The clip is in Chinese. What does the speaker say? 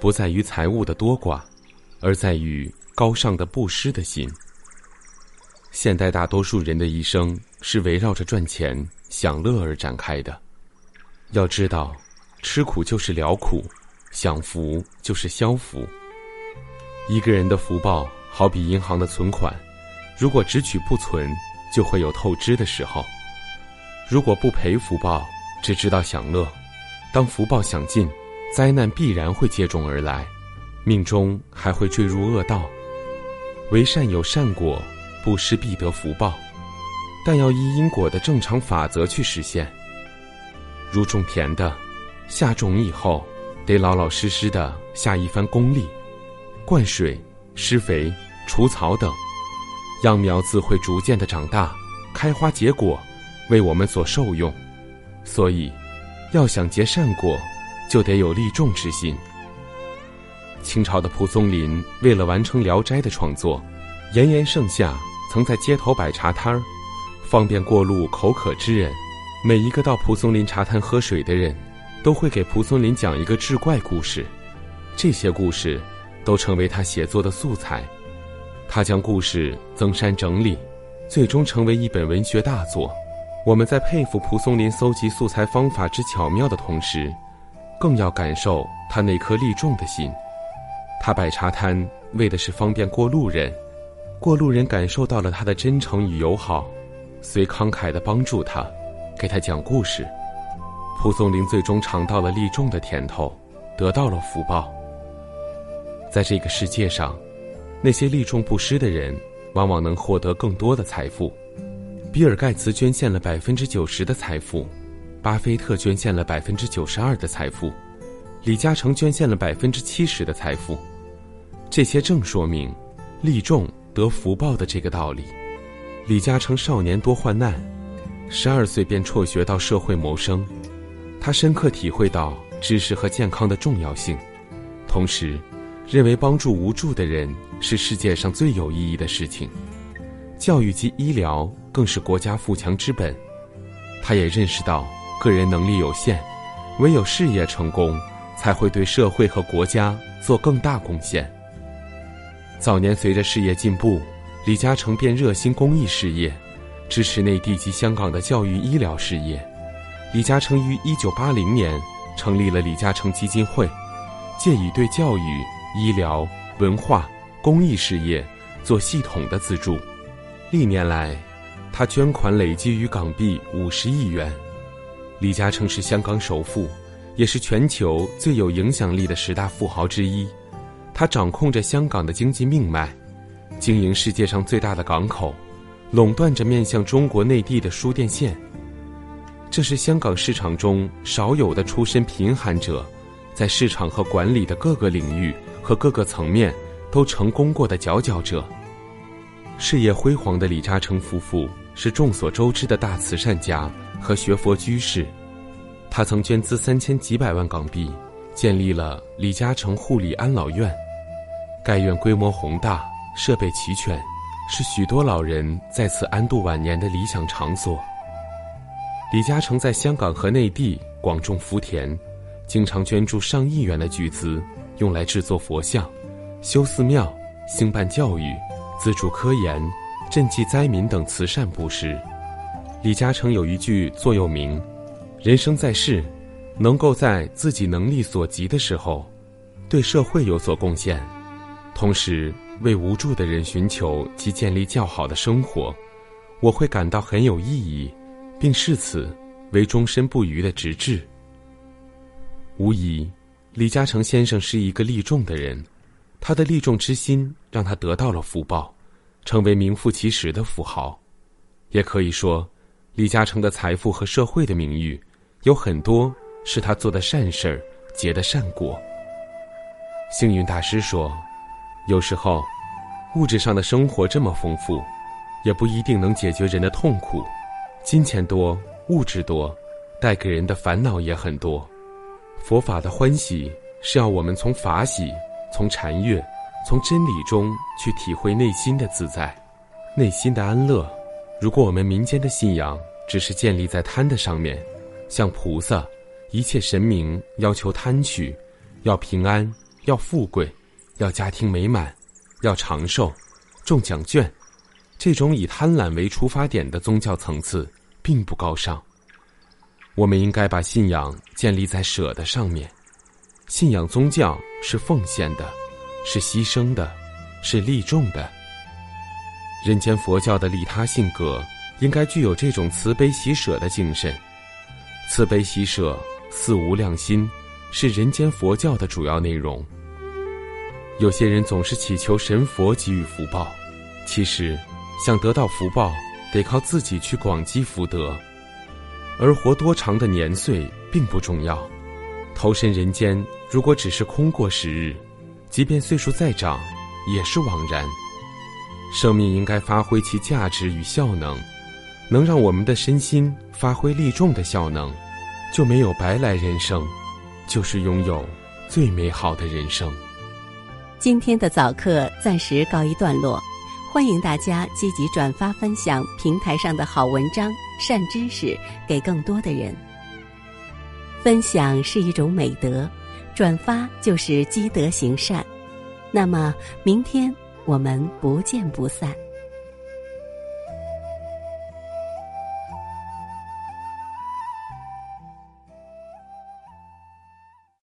不在于财物的多寡，而在于高尚的布施的心。现代大多数人的一生是围绕着赚钱、享乐而展开的。要知道，吃苦就是了苦，享福就是消福。一个人的福报好比银行的存款，如果只取不存，就会有透支的时候；如果不赔福报，只知道享乐，当福报享尽，灾难必然会接踵而来，命中还会坠入恶道。为善有善果。布施必得福报，但要依因果的正常法则去实现。如种田的，下种以后，得老老实实的下一番功力，灌水、施肥、除草等，秧苗自会逐渐的长大，开花结果，为我们所受用。所以，要想结善果，就得有利众之心。清朝的蒲松龄为了完成《聊斋》的创作，炎炎盛夏。曾在街头摆茶摊儿，方便过路口渴之人。每一个到蒲松龄茶摊喝水的人，都会给蒲松龄讲一个志怪故事。这些故事都成为他写作的素材。他将故事增删整理，最终成为一本文学大作。我们在佩服蒲松龄搜集素材方法之巧妙的同时，更要感受他那颗利众的心。他摆茶摊为的是方便过路人。过路人感受到了他的真诚与友好，遂慷慨地帮助他，给他讲故事。蒲松龄最终尝到了利众的甜头，得到了福报。在这个世界上，那些利众布施的人，往往能获得更多的财富。比尔·盖茨捐献了百分之九十的财富，巴菲特捐献了百分之九十二的财富，李嘉诚捐献了百分之七十的财富。这些正说明，利众。得福报的这个道理，李嘉诚少年多患难，十二岁便辍学到社会谋生，他深刻体会到知识和健康的重要性，同时，认为帮助无助的人是世界上最有意义的事情，教育及医疗更是国家富强之本。他也认识到个人能力有限，唯有事业成功，才会对社会和国家做更大贡献。早年随着事业进步，李嘉诚便热心公益事业，支持内地及香港的教育医疗事业。李嘉诚于一九八零年成立了李嘉诚基金会，借以对教育、医疗、文化、公益事业做系统的资助。历年来，他捐款累计于港币五十亿元。李嘉诚是香港首富，也是全球最有影响力的十大富豪之一。他掌控着香港的经济命脉，经营世界上最大的港口，垄断着面向中国内地的输电线。这是香港市场中少有的出身贫寒者，在市场和管理的各个领域和各个层面都成功过的佼佼者。事业辉煌的李嘉诚夫妇是众所周知的大慈善家和学佛居士，他曾捐资三千几百万港币，建立了李嘉诚护理安老院。该院规模宏大，设备齐全，是许多老人在此安度晚年的理想场所。李嘉诚在香港和内地广种福田，经常捐助上亿元的巨资，用来制作佛像、修寺庙、兴办教育、资助科研、赈济灾民等慈善布施。李嘉诚有一句座右铭：“人生在世，能够在自己能力所及的时候，对社会有所贡献。”同时，为无助的人寻求及建立较好的生活，我会感到很有意义，并视此为终身不渝的直至。无疑，李嘉诚先生是一个利众的人，他的利众之心让他得到了福报，成为名副其实的富豪。也可以说，李嘉诚的财富和社会的名誉，有很多是他做的善事儿结的善果。幸运大师说：“有时候，物质上的生活这么丰富，也不一定能解决人的痛苦。金钱多，物质多，带给人的烦恼也很多。佛法的欢喜，是要我们从法喜、从禅悦、从真理中去体会内心的自在，内心的安乐。如果我们民间的信仰只是建立在贪的上面，像菩萨、一切神明要求贪取，要平安。”要富贵，要家庭美满，要长寿，中奖券，这种以贪婪为出发点的宗教层次并不高尚。我们应该把信仰建立在舍的上面。信仰宗教是奉献的，是牺牲的，是利众的。人间佛教的利他性格，应该具有这种慈悲喜舍的精神。慈悲喜舍，四无量心。是人间佛教的主要内容。有些人总是祈求神佛给予福报，其实想得到福报，得靠自己去广积福德。而活多长的年岁并不重要，投身人间如果只是空过时日，即便岁数再长，也是枉然。生命应该发挥其价值与效能，能让我们的身心发挥利众的效能，就没有白来人生。就是拥有最美好的人生。今天的早课暂时告一段落，欢迎大家积极转发分享平台上的好文章、善知识给更多的人。分享是一种美德，转发就是积德行善。那么，明天我们不见不散。